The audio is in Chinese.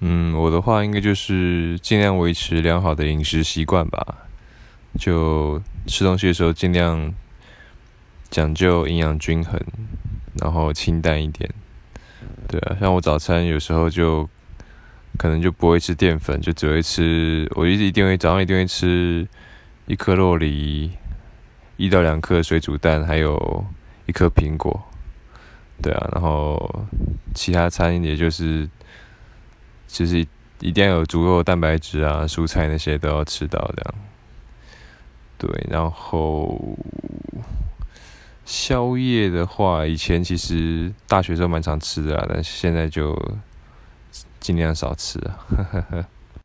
嗯，我的话应该就是尽量维持良好的饮食习惯吧，就吃东西的时候尽量讲究营养均衡，然后清淡一点。对啊，像我早餐有时候就可能就不会吃淀粉，就只会吃，我一直一定会早上一定会吃一颗肉梨，一到两颗水煮蛋，还有一颗苹果。对啊，然后其他餐也就是。就是一定要有足够的蛋白质啊，蔬菜那些都要吃到的。对，然后宵夜的话，以前其实大学时候蛮常吃的啊，但是现在就尽量少吃啊。